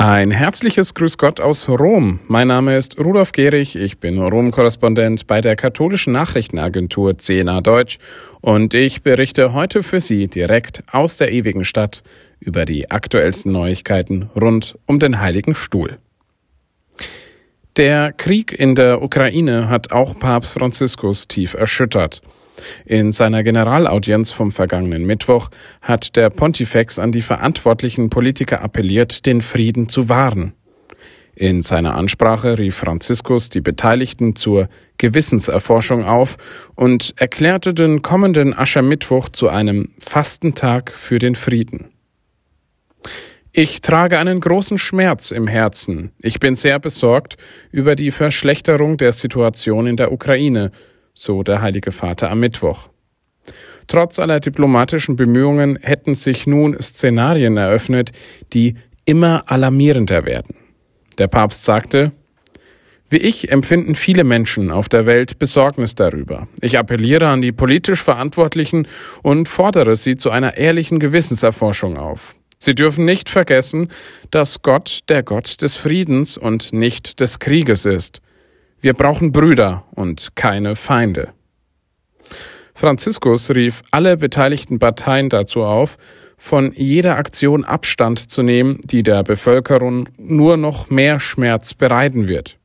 Ein herzliches Grüß Gott aus Rom. Mein Name ist Rudolf Gehrig. Ich bin Rom-Korrespondent bei der katholischen Nachrichtenagentur CNA Deutsch und ich berichte heute für Sie direkt aus der ewigen Stadt über die aktuellsten Neuigkeiten rund um den Heiligen Stuhl. Der Krieg in der Ukraine hat auch Papst Franziskus tief erschüttert. In seiner Generalaudienz vom vergangenen Mittwoch hat der Pontifex an die verantwortlichen Politiker appelliert, den Frieden zu wahren. In seiner Ansprache rief Franziskus die Beteiligten zur Gewissenserforschung auf und erklärte den kommenden Aschermittwoch zu einem Fastentag für den Frieden. Ich trage einen großen Schmerz im Herzen. Ich bin sehr besorgt über die Verschlechterung der Situation in der Ukraine, so der Heilige Vater am Mittwoch. Trotz aller diplomatischen Bemühungen hätten sich nun Szenarien eröffnet, die immer alarmierender werden. Der Papst sagte, wie ich empfinden viele Menschen auf der Welt Besorgnis darüber. Ich appelliere an die politisch Verantwortlichen und fordere sie zu einer ehrlichen Gewissenserforschung auf. Sie dürfen nicht vergessen, dass Gott der Gott des Friedens und nicht des Krieges ist. Wir brauchen Brüder und keine Feinde. Franziskus rief alle beteiligten Parteien dazu auf, von jeder Aktion Abstand zu nehmen, die der Bevölkerung nur noch mehr Schmerz bereiten wird.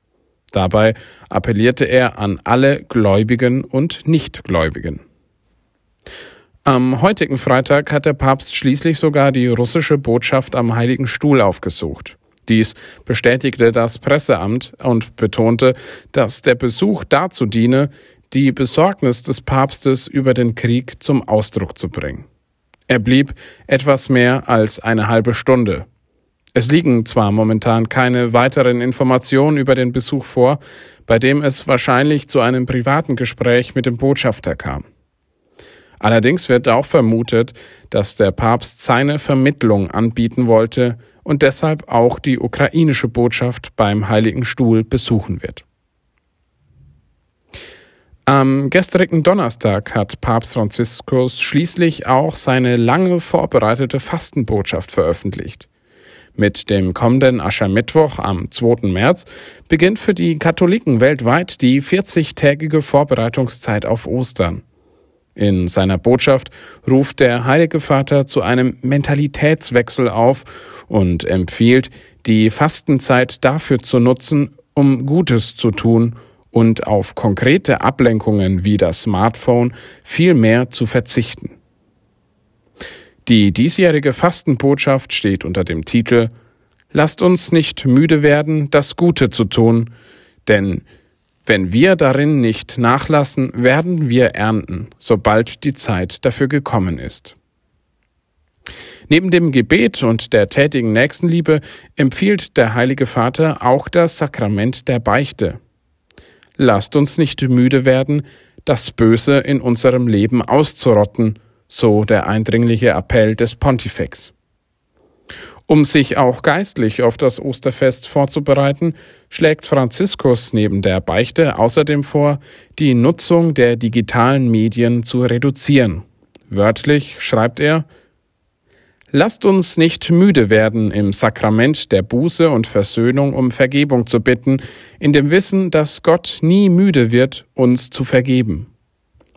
Dabei appellierte er an alle Gläubigen und Nichtgläubigen. Am heutigen Freitag hat der Papst schließlich sogar die russische Botschaft am Heiligen Stuhl aufgesucht. Dies bestätigte das Presseamt und betonte, dass der Besuch dazu diene, die Besorgnis des Papstes über den Krieg zum Ausdruck zu bringen. Er blieb etwas mehr als eine halbe Stunde. Es liegen zwar momentan keine weiteren Informationen über den Besuch vor, bei dem es wahrscheinlich zu einem privaten Gespräch mit dem Botschafter kam. Allerdings wird auch vermutet, dass der Papst seine Vermittlung anbieten wollte und deshalb auch die ukrainische Botschaft beim Heiligen Stuhl besuchen wird. Am gestrigen Donnerstag hat Papst Franziskus schließlich auch seine lange vorbereitete Fastenbotschaft veröffentlicht. Mit dem kommenden Aschermittwoch am 2. März beginnt für die Katholiken weltweit die 40-tägige Vorbereitungszeit auf Ostern. In seiner Botschaft ruft der Heilige Vater zu einem Mentalitätswechsel auf und empfiehlt, die Fastenzeit dafür zu nutzen, um Gutes zu tun und auf konkrete Ablenkungen wie das Smartphone viel mehr zu verzichten. Die diesjährige Fastenbotschaft steht unter dem Titel Lasst uns nicht müde werden, das Gute zu tun, denn wenn wir darin nicht nachlassen, werden wir ernten, sobald die Zeit dafür gekommen ist. Neben dem Gebet und der tätigen Nächstenliebe empfiehlt der Heilige Vater auch das Sakrament der Beichte. Lasst uns nicht müde werden, das Böse in unserem Leben auszurotten, so der eindringliche Appell des Pontifex. Um sich auch geistlich auf das Osterfest vorzubereiten, schlägt Franziskus neben der Beichte außerdem vor, die Nutzung der digitalen Medien zu reduzieren. Wörtlich schreibt er Lasst uns nicht müde werden, im Sakrament der Buße und Versöhnung um Vergebung zu bitten, in dem Wissen, dass Gott nie müde wird, uns zu vergeben.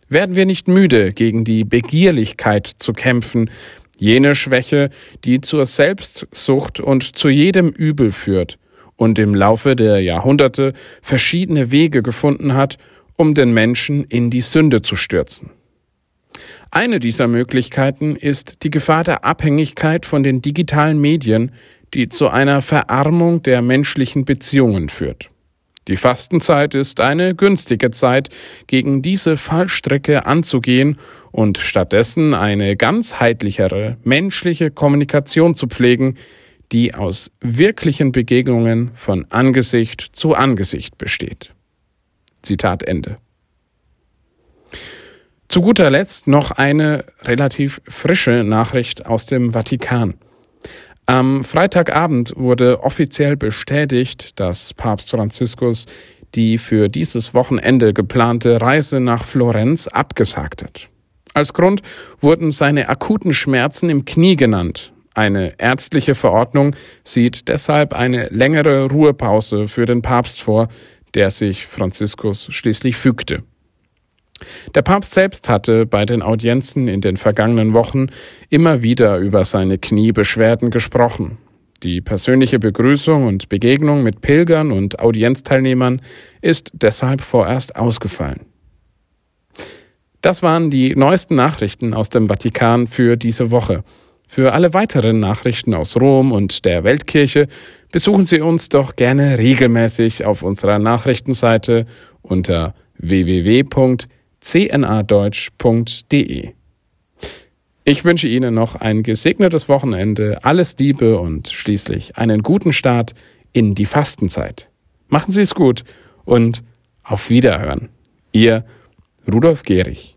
Werden wir nicht müde, gegen die Begierlichkeit zu kämpfen, Jene Schwäche, die zur Selbstsucht und zu jedem Übel führt und im Laufe der Jahrhunderte verschiedene Wege gefunden hat, um den Menschen in die Sünde zu stürzen. Eine dieser Möglichkeiten ist die Gefahr der Abhängigkeit von den digitalen Medien, die zu einer Verarmung der menschlichen Beziehungen führt. Die Fastenzeit ist eine günstige Zeit, gegen diese Fallstrecke anzugehen und stattdessen eine ganzheitlichere menschliche Kommunikation zu pflegen, die aus wirklichen Begegnungen von Angesicht zu Angesicht besteht. Zitat Ende. Zu guter Letzt noch eine relativ frische Nachricht aus dem Vatikan. Am Freitagabend wurde offiziell bestätigt, dass Papst Franziskus die für dieses Wochenende geplante Reise nach Florenz abgesagt hat. Als Grund wurden seine akuten Schmerzen im Knie genannt. Eine ärztliche Verordnung sieht deshalb eine längere Ruhepause für den Papst vor, der sich Franziskus schließlich fügte. Der Papst selbst hatte bei den Audienzen in den vergangenen Wochen immer wieder über seine Kniebeschwerden gesprochen. Die persönliche Begrüßung und Begegnung mit Pilgern und Audienzteilnehmern ist deshalb vorerst ausgefallen. Das waren die neuesten Nachrichten aus dem Vatikan für diese Woche. Für alle weiteren Nachrichten aus Rom und der Weltkirche besuchen Sie uns doch gerne regelmäßig auf unserer Nachrichtenseite unter www.cnadeutsch.de. Ich wünsche Ihnen noch ein gesegnetes Wochenende, alles Liebe und schließlich einen guten Start in die Fastenzeit. Machen Sie es gut und auf Wiederhören. Ihr Rudolf Gehrig.